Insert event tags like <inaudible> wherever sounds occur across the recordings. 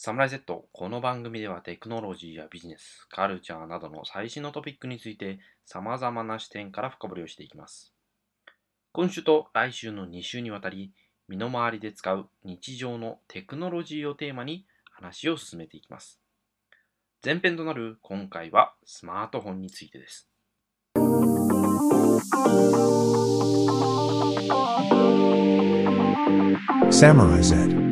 サムライ Z この番組ではテクノロジーやビジネス、カルチャーなどの最新のトピックについて様々な視点から深掘りをしていきます。今週と来週の2週にわたり、身の回りで使う日常のテクノロジーをテーマに話を進めていきます。前編となる今回はスマートフォンについてです。Samurai Z.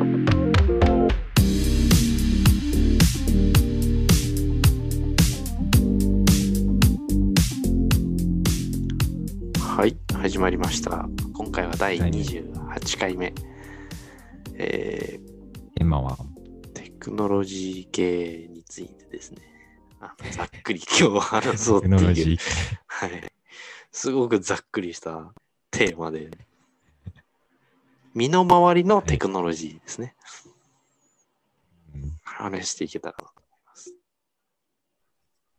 始まりました。今回は第28回目。えテーマは、ーテクノロジー系についてですね。あざっくり <laughs> 今日話そうっていう。テクノロジー。はい。すごくざっくりしたテーマで。身の回りのテクノロジーですね。うん話していけたらなと思います。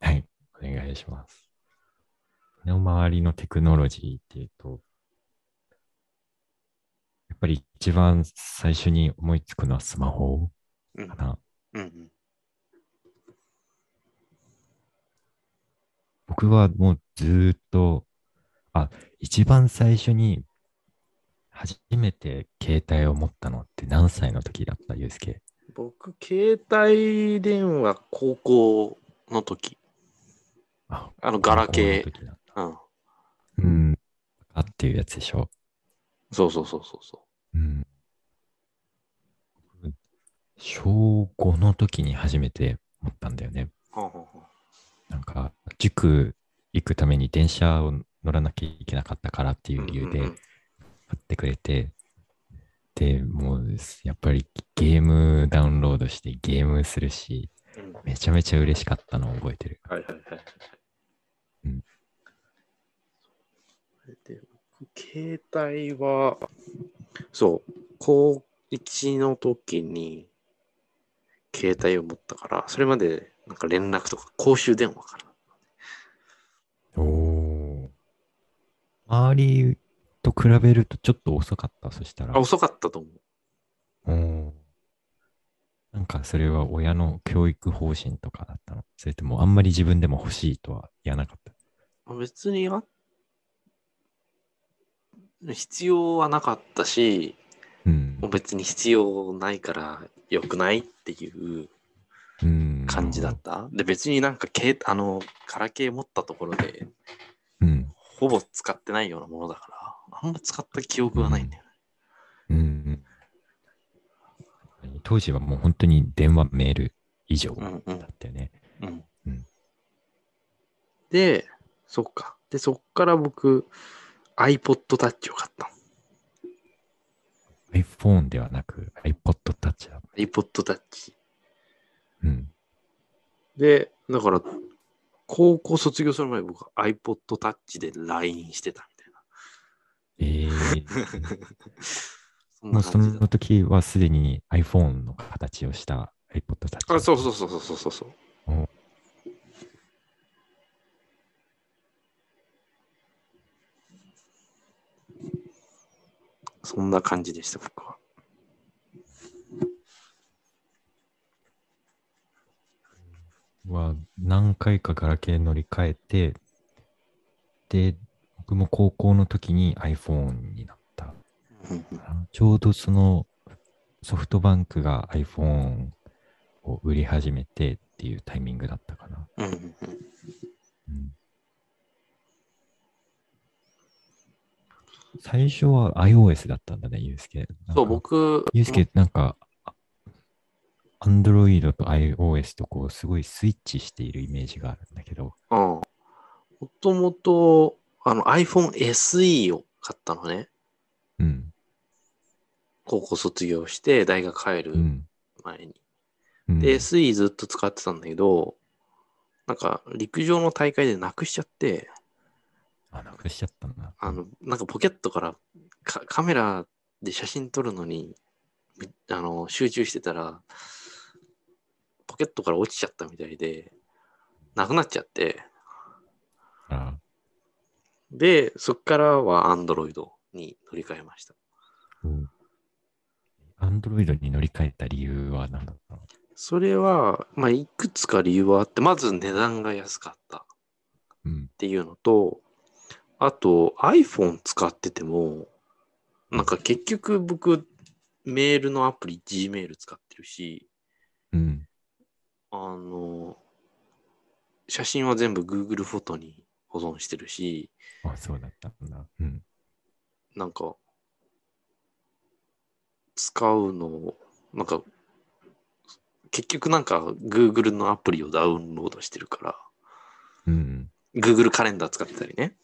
はい、お願いします。身の回りのテクノロジーっていうと、やっぱり一番最初に思いつくのはスマホうんか。な。うんうん。僕はもうずーっと、あ、一番最初に初めて携帯を持ったのって何歳の時だった？ゆうすけ僕、携帯電話高校の時。ああの、ガラケー。うん。うん。あっていうやつでしょ。そうそうそうそうそうん。小5の時に初めて持ったんだよね。なんか、塾行くために電車を乗らなきゃいけなかったからっていう理由で買ってくれて、で、もう、やっぱりゲームダウンロードしてゲームするし、うんめちゃめちゃ嬉しかったのを覚えてる。はいはいはいはい。うんで、僕携帯は、そう、高1の時に携帯を持ったから、それまでなんか連絡とか公衆電話から。おお。周りと比べるとちょっと遅かった、そしたら。あ、遅かったと思う。おーなんかそれは親の教育方針とかだったの？それともあんまり自分でも欲しいとは言わなかった？別にあ必要はなかったし、うんもう。別に必要ないから良くないっていううん。感じだった。で、別になんか携あの、ガラケー持ったところで、うん。ほぼ使ってないようなものだから、あんま使った記憶がないんだよね。うんうん。当時はもう本当に電話、メール以上だうんうんったよね。うんうんで、そっか。で、そっから僕、iPod Touch を買ったの。iPhone ではなく iPod Touch だ。iPod Touch。うん。で、だから、高校卒業する前僕 iPod Touch で LINE してたみたいな。ええ <laughs> そんもうその時はすでに iPhone の形をした iPod Touch。あ、そうそうそうそうそうそう。そんな感じでした、僕は。は何回かガラケー乗り換えて、で、僕も高校の時に iPhone になった。ちょうどそのソフトバンクが iPhone を売り始めてっていうタイミングだったかな。うんうんうんうん最初は iOS だったんだね、ユうスケ。そう、僕、ユうスケ、なんか、Android と iOS とこう、すごいスイッチしているイメージがあるんだけど、うん。もともと、あの iPhone SE を買ったのね。うん。高校卒業して大学帰るうん。前に。うん、で、SE ずっと使ってたんだけど、なんか陸上の大会でなくしちゃって、あ、なくしちゃったんだ。あの、なんかポケットからカカメラで写真撮るのに、みあの、集中してたら、ポケットから落ちちゃったみたいで、なくなっちゃって、あで、そっからは Android に乗り換えました。うん。Android に乗り換えた理由は何だったの？それは、まあ、いくつか理由はあって、まず値段が安かったっうん。ていうのと、あと iPhone 使ってても、なんか結局僕、メールのアプリ Gmail 使ってるし、うん。あの、写真は全部 Google フォトに保存してるし、あ、そうだったんだ。うん。なんか、使うの、なんか、結局なんか Google のアプリをダウンロードしてるから、うん。Google カレンダー使ってたりね。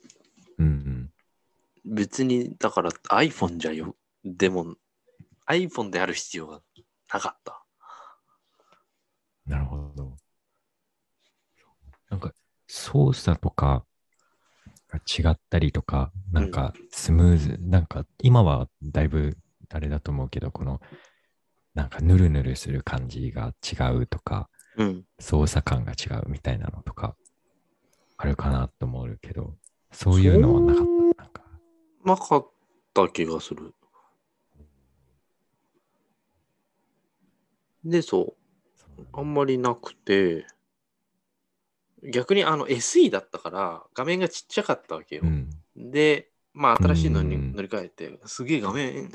うん。うん。別に、だから iPhone じゃよ、でも iPhone である必要がなかった。なるほど。なんか、操作とかが違ったりとか、なんかスムーズ、なんか今はだいぶあれだと思うけど、この、なんかヌルヌルする感じが違うとか、うん。操作感が違うみたいなのとか、あるかなと思うけど、そういうのはなかった。なんか、なかった気がする。で、そう。あんまりなくて、逆にあの SE だったから画面がちっちゃかったわけよ。うん。で、まあ新しいのにうん乗り換えて、すげえ画面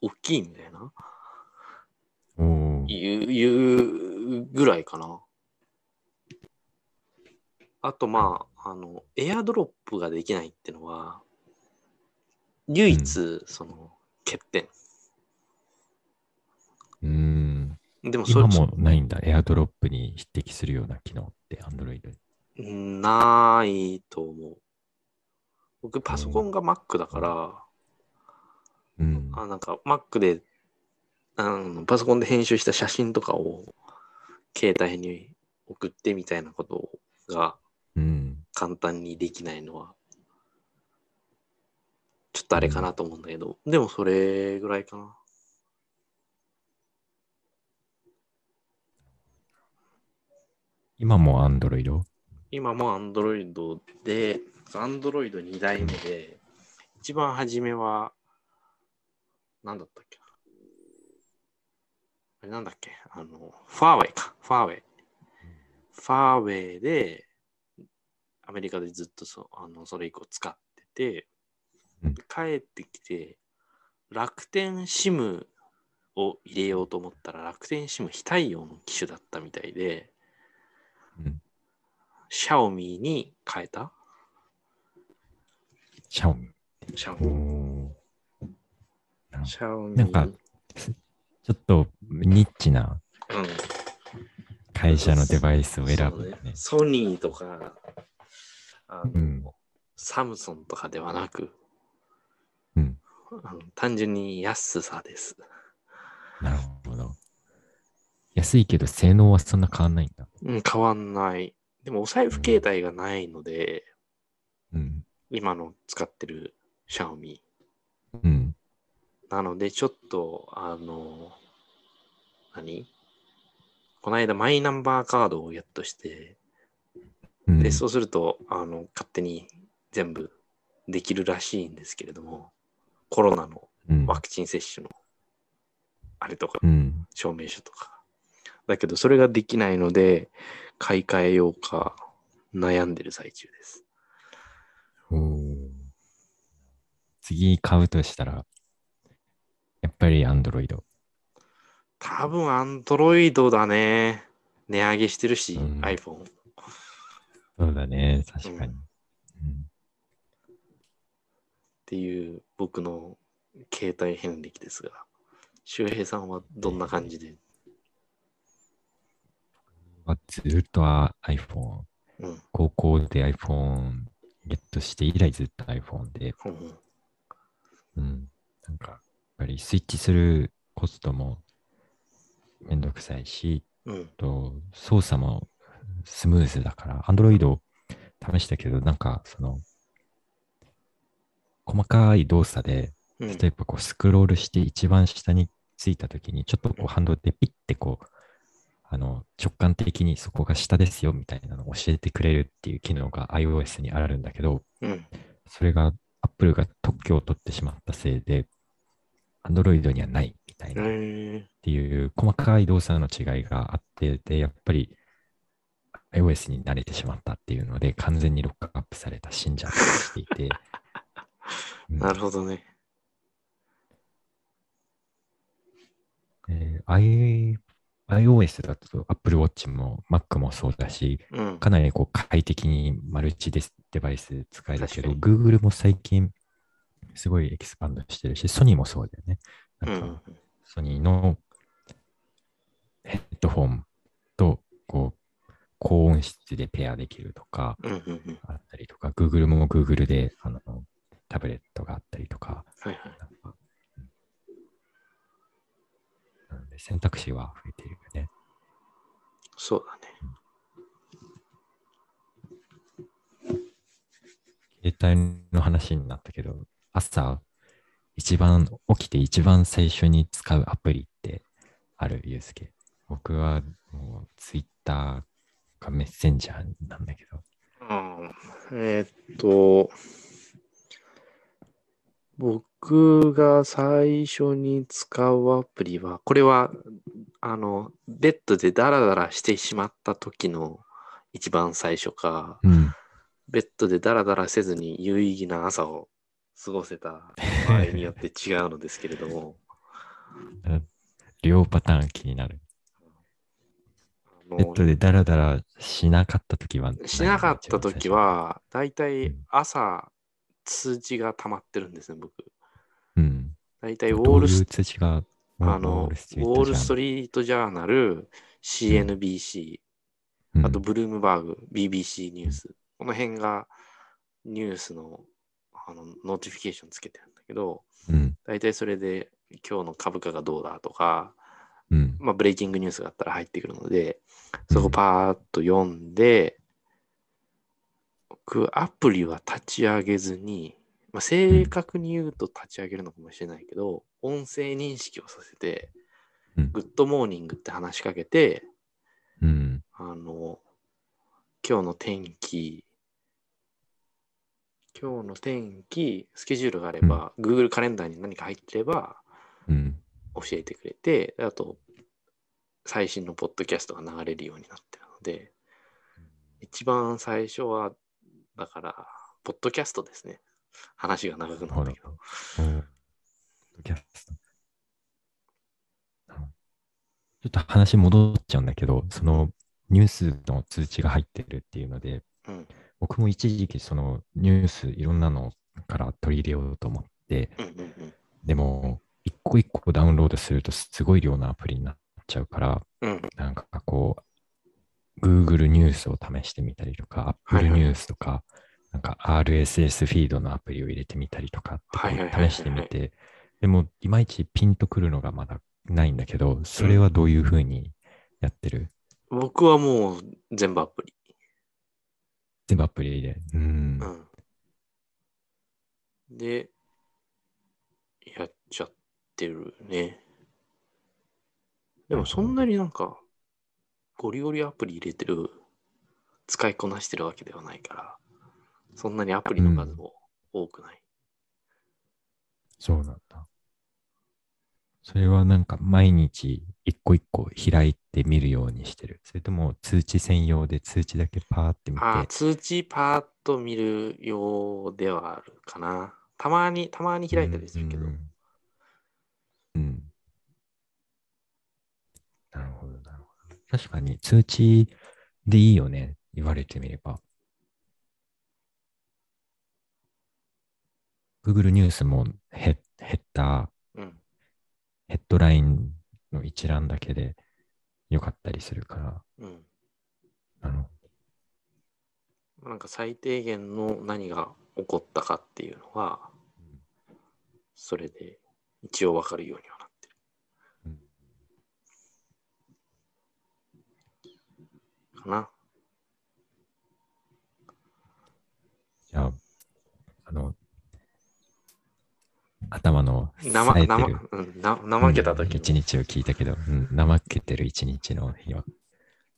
大きいみたいな、おーいういうぐらいかな。あとまあ、あの、エアドロップができないってのは、唯一、その、欠点。うん。でもそれ今もないんだ。エアドロップに匹敵するような機能って、Android に。ないと思う。僕、パソコンが Mac だから、うん。あなんか Mac であのパソコンで編集した写真とかを携帯に送ってみたいなことがうん。簡単にできないのはちょっとあれかなと思うんだけど、でもそれぐらいかな。今も Android? 今も Android で、Android2 代目で、一番初めは、なんだったっけ？な。あれなんだっけ？あの、ファーウェイか。ファーウェイ。ファーウェイで、アメリカでずっとそあのそれ以降使ってて、うん帰ってきて、楽天 SIM を入れようと思ったら、楽天 SIM 非対応の機種だったみたいで、うん。シャオミに変えた？シャオミ。シャオおミ。ーシャオミ。なんかちょっとニッチなうん。会社のデバイスを選ぶんだね。ソニーとか、あのうんサムソンとかではなく、うん。あの単純に安さです。なるほど。安いけど性能はそんな変わんないんだ。うん、変わんない。でもお財布携帯がないので、うん。今の使ってるシャオミ。うん。なので、ちょっと、あの、何？この間マイナンバーカードをゲットして、うんで、そうすると、あの、勝手に全部できるらしいんですけれども、コロナのうんワクチン接種のあれとか、うん。証明書とか。だけど、それができないので、買い替えようか悩んでる最中です。次買うとしたら、やっぱり Android。多分、アンドロイドだね。値上げしてるし、うん iPhone。そうだね、確かに。うん。っていう僕の携帯遍歴ですが、周平さんはどんな感じで、まあずっとは iPhone。うん、高校で iPhone ゲットして以来ずっと iPhone で、うんうん、うん。なんか、やっぱりスイッチするコストもめんどくさいし、うん、と操作もスムーズだから、Android 試したけど、なんかその、細かい動作で、うん。例えばこうスクロールして一番下についたときに、ちょっとこうハンドルでピッてこう、あの直感的にそこが下ですよみたいなのを教えてくれるっていう機能が iOS にあるんだけど、うん、それが Apple が特許を取ってしまったせいで、Android にはないみたいなっえていう細かい動作の違いがあって、で、やっぱり iOS に慣れてしまったっていうので、完全にロックアップされた信者としていて、う <laughs> んなるほどね。えー I- iOS だと Apple Watch も Mac もそうだし、うん。かなりこう快適にマルチデスデバイス使えるけど、確 Google も最近すごいエキスパンドしてるし、ソニーもそうだよね。うなんかん。ソニーのヘッドフォンとこう高音質でペアできるとか。あったりとか、Google も Google であのタブレットがあったりとか、はいはい。なで選択肢は増えているよね。そうだね。携帯の話になったけど、朝、一番起きて一番最初に使うアプリってある、ゆうすけ。僕はもうツイッターかメッセンジャーなんだけど。うんえーっと、僕が最初に使うアプリは、これは、あの、ベッドでダラダラしてしまった時の一番最初か、うん。ベッドでダラダラせずに有意義な朝を過ごせた場合によって違うのですけれども、<laughs> 両パターン気になる。あのベッドでダラダラしなかったときはしなかった時、は、だいたいうん朝通知が溜まってるんですね、僕。うん。だいたいウォールス通知が、あの、ウォールストリリートジャーナル、CNBC、ーあとブルームバーグ、BBC ニュース、この辺がニュースのあの notification つけてるんだけど、うん。大体それで今日の株価がどうだとか、うん。まあ、 breaking news があったら入ってくるので、そこパーッと読んで、僕、アプリは立ち上げずに、まあ、正確に言うと立ち上げるのかもしれないけど、音声認識をさせて、うん good morning って話しかけて、うん。あの、今日の天気、今日の天気、スケジュールがあれば、Google カレンダーに何か入ってればうん。教えてくれて、あと、最新のポッドキャストが流れるようになってるので、一番最初は、だから、ポッドキャストですね。話が長くなったけど。ポッドキャストちょっと話戻っちゃうんだけど、そのニュースの通知が入ってるっていうので、うん僕も一時期そのニュースいろんなのから取り入れようと思って、うんうんうん。でも一個一個ダウンロードするとすごい量のアプリになっちゃうから、うんなんかこう、Google ニュースを試してみたりとか、はい Apple はいニュースとか、なんか RSS フィードのアプリを入れてみたりとか試してみて、でもいまいちピンとくるのがまだないんだけど、それはどういうふうにやってる、僕はもう全部アプリ。全部アプリで。うん。うん。で、やっちゃってるね。でもそんなになんか、ゴリゴリアプリ入れてる、使いこなしてるわけではないから、そんなにアプリの数も多くない。そうなんだ。それはなんか毎日一個一個開いてみるようにしてる。それとも通知専用で通知だけパーって見て。ああ、通知パーッと見るようではあるかな。たまに、たまに開いたりするけど。うん。うんなるほど、なるほど。確かに通知でいいよね。言われてみれば。Google ニュースもヘッヘッダー、うん。ヘッドラインの一覧だけでよかったりするから。うん。あのなんか最低限の何が起こったかっていうのは、それで一応わかるようにはなってる。かな。じゃあ、あの、頭の生、生、るうん、な怠けた時のうん一日を聞いたけど、うん、怠けてる一日の日は。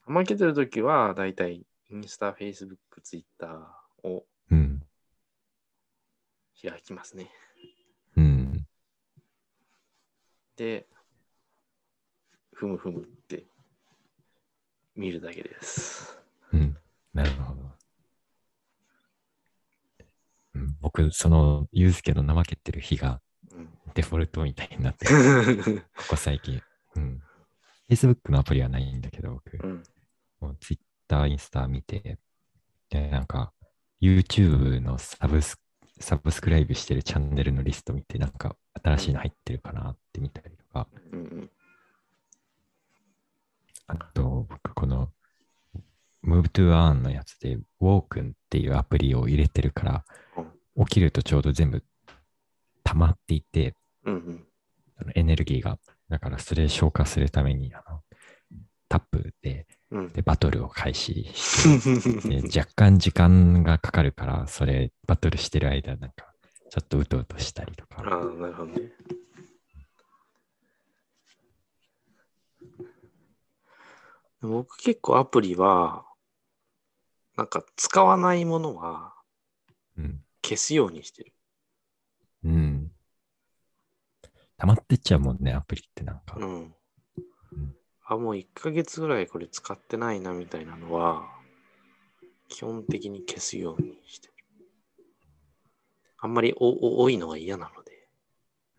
怠けてる時は、だいたいインスタ、フェイスブック、ツイッターをうん。開きますね。うん。で、ふむふむって見るだけです。うん。なるほど。うん、僕、その、ゆうすけの怠けてる日がうんデフォルトみたいになってる、<laughs> ここ最近。うん。Facebook のアプリはないんだけど、僕、うんもう Twitter、インスタ見て、で、なんか、YouTube のサブスサブスクライブしてるチャンネルのリスト見て、なんか、新しいの入ってるかなって見たりとか、うんうん。あと、僕、この、Move to Earn のやつで、Woken っていうアプリを入れてるから、起きるとちょうど全部溜まっていて、うんエネルギーが、だからそれ消化するために、あのタップでうんでバトルを開始して、<laughs> で若干時間がかかるから、それ、バトルしてる間、なんか、ちょっとうとうとしたりとか。ああ、なるほどね。僕結構アプリは、なんか使わないものはうん。消すようにしてる。うん。溜まってっちゃうもんね、アプリってなんか。うんうん。あ、もう1ヶ月ぐらいこれ使ってないなみたいなのは、基本的に消すようにしてる。あんまりおお多いのが嫌なので。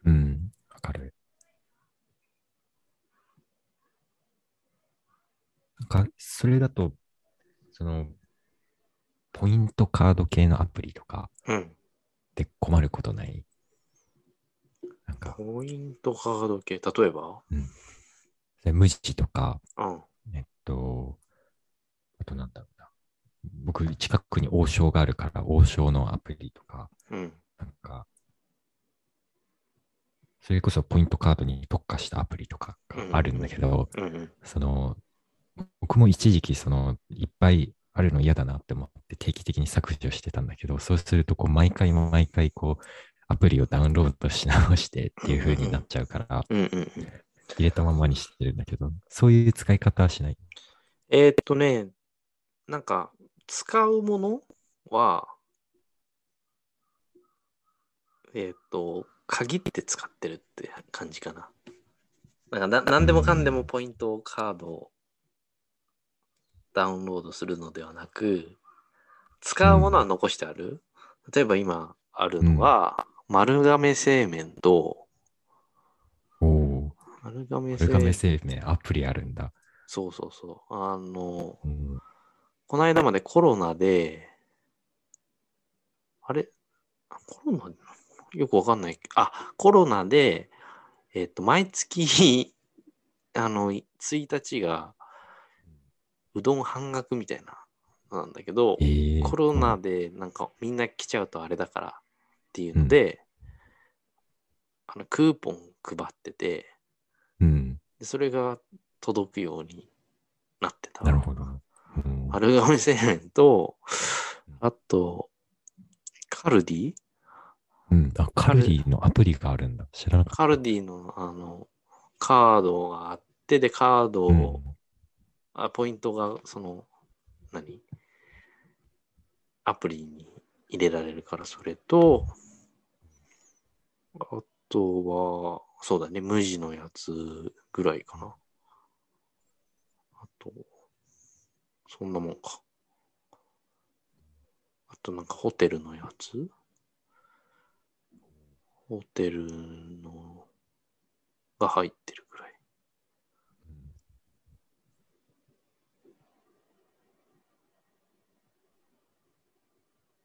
うん。わかる。なんか、それだと、その、ポイントカード系のアプリとかうん。で困ることない？なんか、ポイントカード系、例えば？それ無地とか、うん。えっと、あとなんだろうな。僕、近くに王将があるから、王将のアプリとか、うん。なんか、それこそポイントカードに特化したアプリとかがあるんだけど、うんうん。その、僕も一時期、その、いっぱいあるの嫌だなって思って定期的に削除してたんだけど、そうすると、こう、毎回毎回、こう、アプリをダウンロードし直してっていう風になっちゃうから。入れたままにしてるんだけど、そういう使い方はしない？えーっとね、なんか、使うものは、えーっと、限って使ってるって感じかな。なんかな、なんでもかんでもポイントカードをダウンロードするのではなく、使うものは残してある。例えば今あるのは、丸亀製麺と、丸亀ー、これがメ製製麺、アプリあるんだ。そうそうそう。あの、うんこの間までコロナで、あれ？あコロナ？よくわかんない。あ、コロナで、えっ、と、毎月、<laughs> あの、1日が、うどん半額みたいなのなんだけど、えーコロナでなんかみんな来ちゃうとあれだからっていうので、あのクーポン配ってて、それが届くようになってた。なるほど。うん丸亀製麺と、あと、カルディ？うん、あ、カルディのアプリがあるんだ。知らなかっカルディのあの、カードがあって、で、カードた。を、あポイントが、その、何？アプリに入れられるから、それと、あとは、そうだね、無地のやつぐらいかな。あと、そんなもんか。あとなんかホテルのやつ？ホテルのが入ってるぐらい。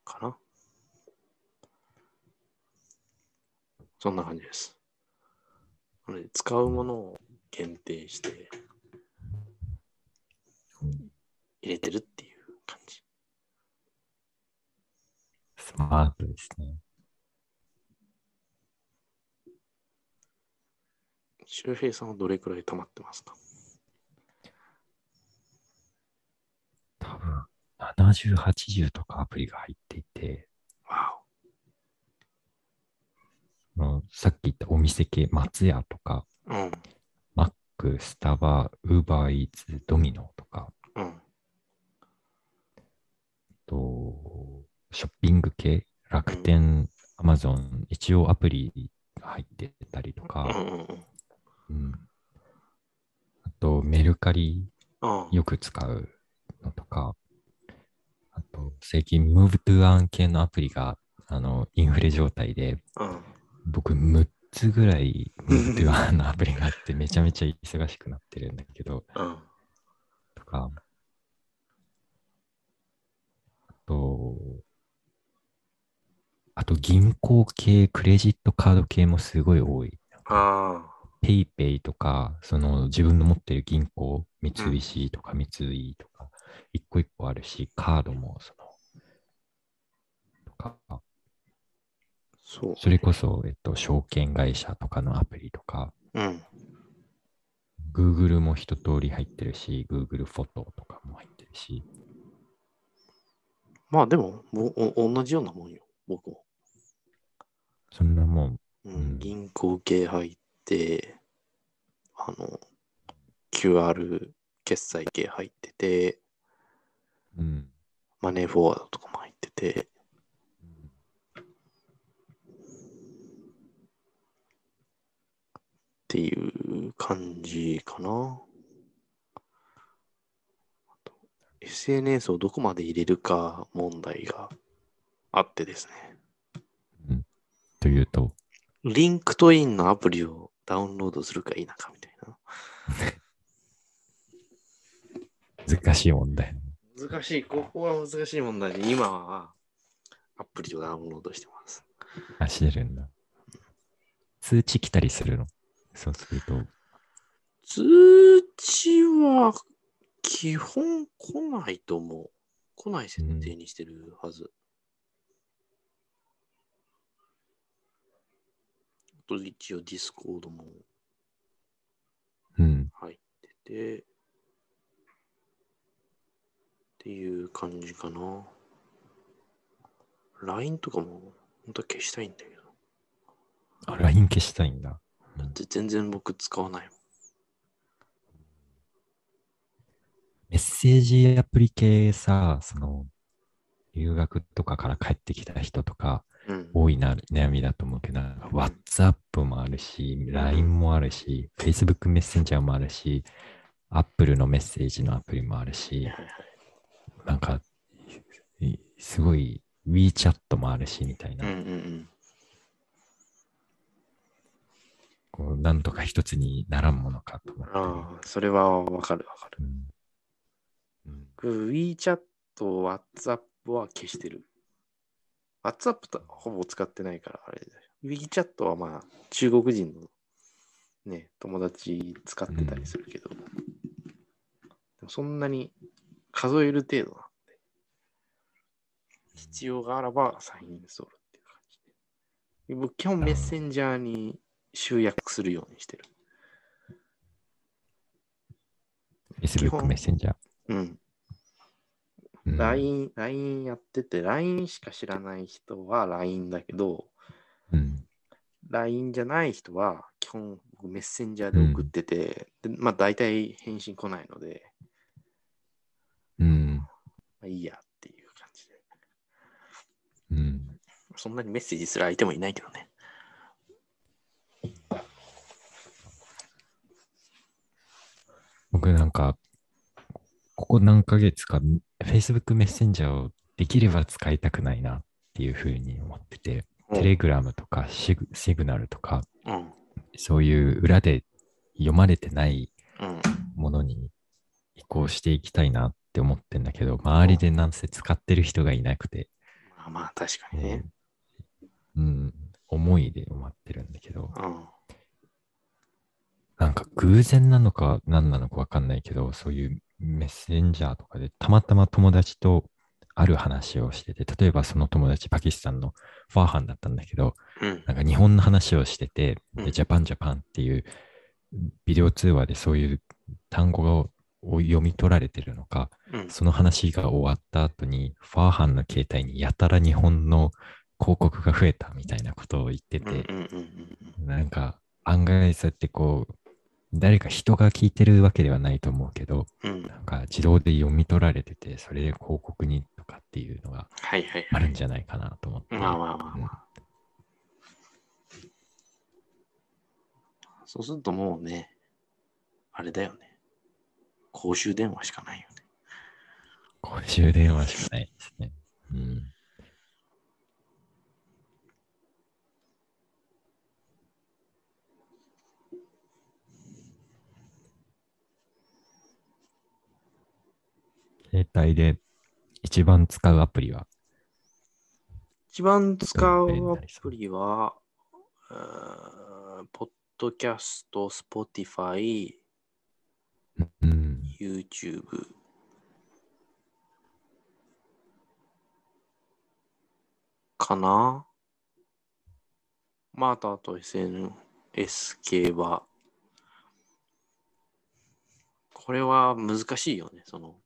かな。そんな感じです。使うものを限定して入れてるっていう感じ。スマートですね。周平さんはどれくらい溜まってますか？多分、70、80とかアプリが入っていて、わそのさっき言ったお店系、松屋とか、お。うん。マック、スタバ、ウーバーイーツ、ドミノとか、うん。と、ショッピング系、楽天、アマゾン、一応アプリが入ってたりとか、うん。あと、メルカリうん。よく使うのとか、あと、最近 Move to Earn 系のアプリが、あの、インフレ状態で、うん。僕6つぐらい to Earn のアプリがあって、めちゃめちゃ忙しくなってるんだけど、うん。とか、あと、あと銀行系、クレジットカード系もすごい多い。あペイペイとか、その自分の持ってる銀行、三菱とか三井とか、一個一個あるし、カードもその、とか、あ、そう。それこそ、えっと、証券会社とかのアプリとか、うん。Google も一通り入ってるし、Google フォトとかも入ってるし、まあでも、もうお同じようなもんよ、僕も。そんなもん、ううんん、銀行系入って、あの、QR 決済系入ってて、うん。マネーフォワードとかも入ってていう感じかな。SNS をどこまで入れるか問題があってですね。というと、 LinkedIn のアプリをダウンロードするか否かみたいな。<laughs> 難しい問題。難しい。ここは難しい問題で、今はアプリをダウンロードしてます。あ、してるんだ。通知来たりするの？そうすると、通知は基本来ないと思う。来ない設定にしてるはず。あと一応 Discord もうん。入ってて、っていう感じかな。LINE とかも本当は消したいんだけど。あ、LINE 消したいんだ。だって全然僕使わないもん。メッセージアプリ系さ、その、留学とかから帰ってきた人とか、うん。多いな悩みだと思うけど、なんか WhatsApp もあるし、LINE もあるし、Facebook メッセンジャーもあるし、Apple のメッセージのアプリもあるし、なんか、いすごい WeChat もあるし、みたいな。うんうんうん。こうなんとか一つにならんものかと思って。ああ、それはわかるわかる。うんうん僕 WeChat、WhatsApp は消してる。WhatsApp とほぼ使ってないからあれだよ。WeChat はまあ中国人のね、友達使ってたりするけど、でもそんなに数える程度なんで、必要があらばサインインストールっていう感じで。僕基本メッセンジャーに集約するようにしてる。基 Facebook 本メッセンジャー。うん。うん LINE、LINE やってて、LINE しか知らない人は LINE だけど、うん。LINE じゃない人は基本僕メッセンジャーで送ってて、でまあ大体返信来ないので、うん。まあいいやっていう感じで。うん。そんなにメッセージする相手もいないけどね。僕なんか、ここ何ヶ月か Facebook メッセンジャーをできれば使いたくないなっていうふうに思ってて、テレグラムとかシグシグナルとか、うん。そういう裏で読まれてないうん。ものに移行していきたいなって思ってんだけど、周りでなんせ使ってる人がいなくて、まあまあ確かにね。うん、思いで思ってるんだけど、うん。なんか偶然なのか何なのかわかんないけど、そういうメッセンジャーとかでたまたま友達とある話をしてて、例えばその友達パキスタンのファーハンだったんだけど、うん。なんか日本の話をしてて、うんでジャパンジャパンっていうビデオ通話でそういう単語をを読み取られてるのか、うん。その話が終わった後に、ファーハンの携帯にやたら日本の広告が増えたみたいなことを言ってて、なんか案外そうやってこう、誰か人が聞いてるわけではないと思うけど、うん。なんか自動で読み取られてて、それで広告にとかっていうのがあはい。るんじゃないかなと思って。まあまあまあまあ。そうするともうね、あれだよね。公衆電話しかないよね。公衆電話しかないですね。うん。携帯で一番使うアプリは、一番使うアプリは、ポッドキャスト、Spotify、うん、YouTube。かな？まあ、あとあと SNS 系は、これは難しいよね、その、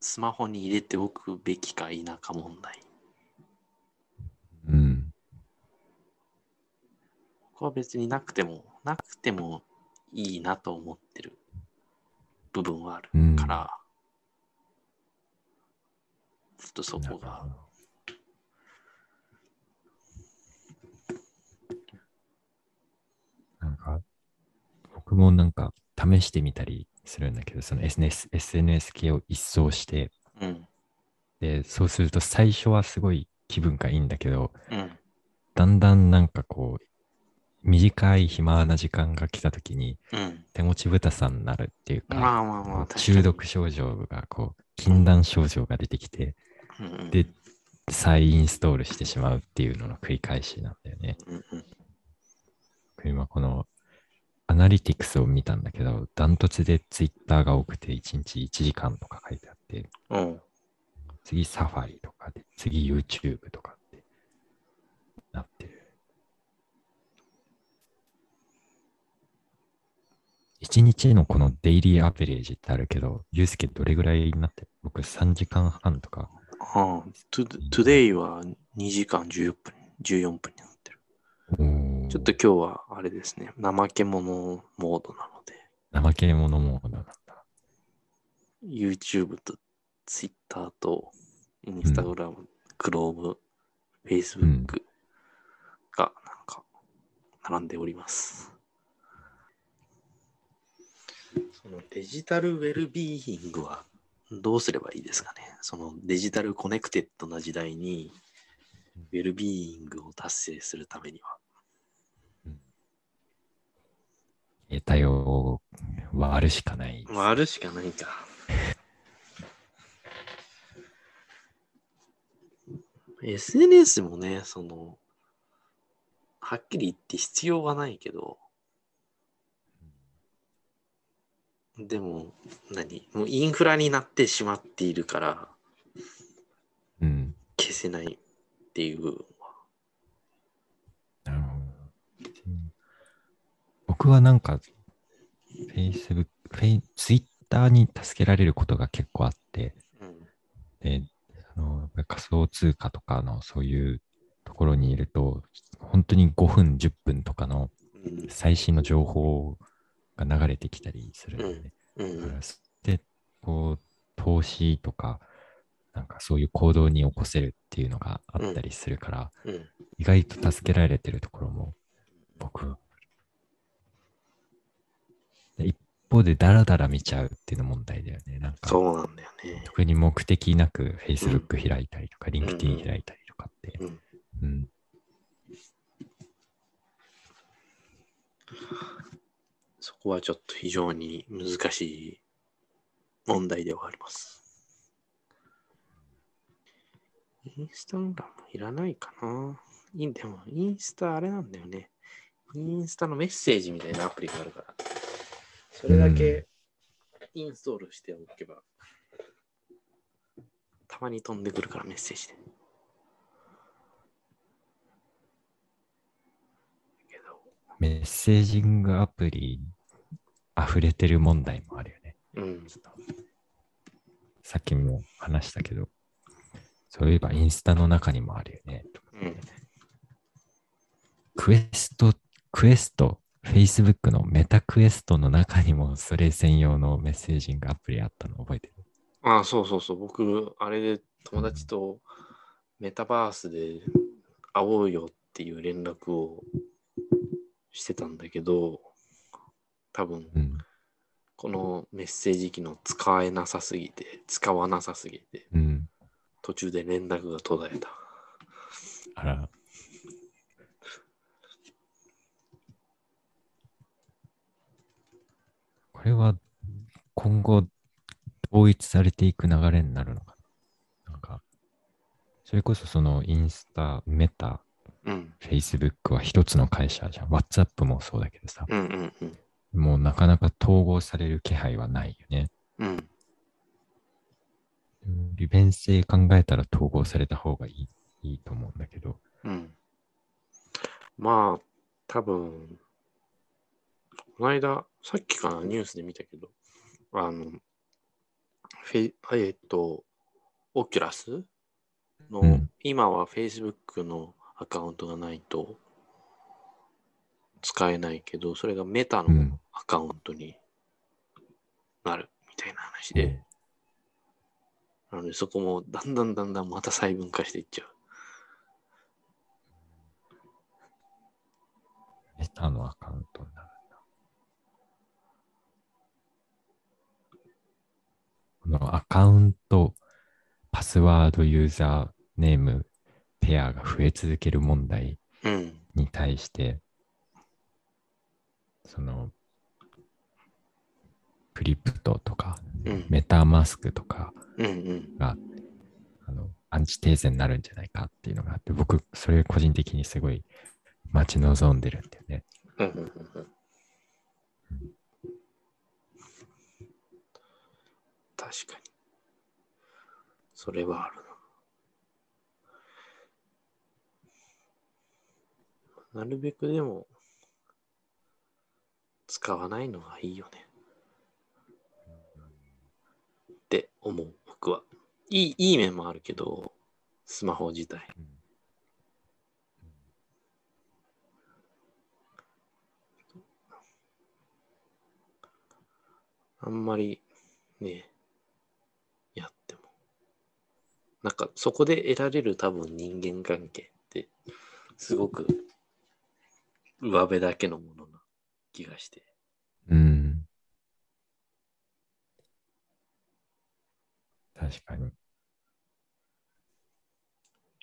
スマホに入れておくべきか否か問題。うん、ここは別になくても、なくてもいいなと思ってる部分はあるうん。から、ちょっとそこがなんか、僕もなんか試してみたりするんだけど、その SNS, SNS 系を一掃して、うん、で、そうすると最初はすごい気分がいいんだけど、うん、だんだんなんかこう、短い暇な時間が来た時にうん。手持ち豚さんになるっていうか、まあまあまあ、中毒症状がこう、禁断症状が出てきて、うん。うんで、再インストールしてしまうっていうのの繰り返しなんだよね。うんうん。今このアナリティクスを見たんだけど、ダントツでツイッターが多くて1日1時間とか書いてあって、うん。次サファリとかで、次 YouTube とかってなってる。1日のこのデイリーアベレージってあるけど、ユースケどれぐらいになってる僕3時間半とか。ああ、トゥ today は2時間14分、14分。ちょっと今日はあれですね、怠け者モードなので、怠け者モードなんだ。YouTube と Twitter と Instagram、Chrome、Facebook がなんか並んでおります。そのデジタルウェルビーイングはどうすればいいですかねその digital connected な時代にウェルビーイングを達成するためには。携帯を割るしかない。割るしかないか。<laughs> SNS もね、その、はっきり言って必要はないけど、でも、何？もうインフラになってしまっているからうん。消せないっていう部分は。なるほど。僕はなんか、Facebook、Twitter に助けられることが結構あって、うん。で、あの仮想通貨とかのそういうところにいると、本当に5分、10分とかのうん。最新の情報が流れてきたりするんだよね。うんだからで、こう、投資とか、なんかそういう行動に起こせるっていうのがあったりするから、うん。意外と助けられてるところも僕は。で一方でダラダラ見ちゃうっていうの問題だよね。なんか、そうなんだよね。特に目的なく Facebook 開いたりとか、ん LinkedIn 開いたりとかって。うん。うん。そこはちょっと非常に難しい問題ではあります。インスタグラムいらないかなでも、インスタあれなんだよね。インスタのメッセージみたいなアプリがあるから、それだけインストールしておけば、たまに飛んでくるからメッセージで。メッセージングアプリ溢れてる問題もあるよね。うん。さっきも話したけど、そういえばインスタの中にもあるよね。うん。クエスト、クエスト、Facebook のメタクエストの中にもそれ専用のメッセージングアプリあったの覚えてる？ああ、そうそうそう。僕、あれで友達とメタバースで会おうよっていう連絡をしてたんだけど、多分、うん。このメッセージ機能使えなさすぎて、使わなさすぎて、うん。途中で連絡が途絶えた。あら。これは今後統一されていく流れになるのかな？なんか、それこそそのインスタ、メタ、うん。フェイスブックは一つの会社じゃん。WhatsApp もそうだけどさ、うんうんうん。もうなかなか統合される気配はないよね。うん。うん利便性考えたら統合された方がいいいいと思うんだけど。うん。まあ、多分、この間、さっきかな、ニュースで見たけど、あの、フェイ、えっと、オキュラスの、うん今は Facebook のアカウントがないと使えないけど、それがメタのうん。アカウントになるみたいな話で、なのでそこもだんだんだんだんまた細分化していっちゃう。メタのアカウントになるんだ。このアカウント、パスワード、ユーザーネーム、ペアが増え続ける問題。に対して、その、クリプトとか、うん。メタマスクとかうんうん。が、あの、アンチテーゼになるんじゃないかっていうのがあって、僕、それ個人的にすごい待ち望んでるんだよね。うんうんうんうん確かに。それはあるな。なるべくでも、使わないのがいいよね。って思う、僕は。いい、いい面もあるけど、スマホ自体。あんまりね、やっても。なんかそこで得られる多分人間関係って、すごく上辺だけのものな気がして。うん。確かに。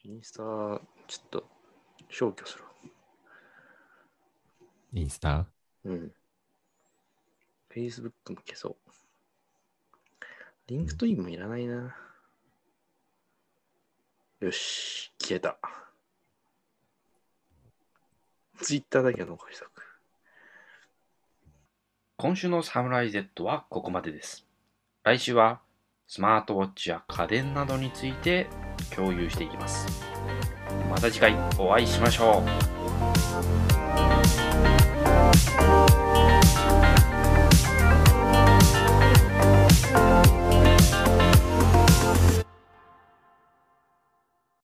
インスタ、ちょっと消去するわ。インスタ？うん。Facebook も消そう。 LinkedIn もいらないな。よし、消えた。Twitter だけは残しとく。今週のサムライ Z はここまでです。来週はスマートウォッチや家電などについて共有していきます。また次回お会いしましょう。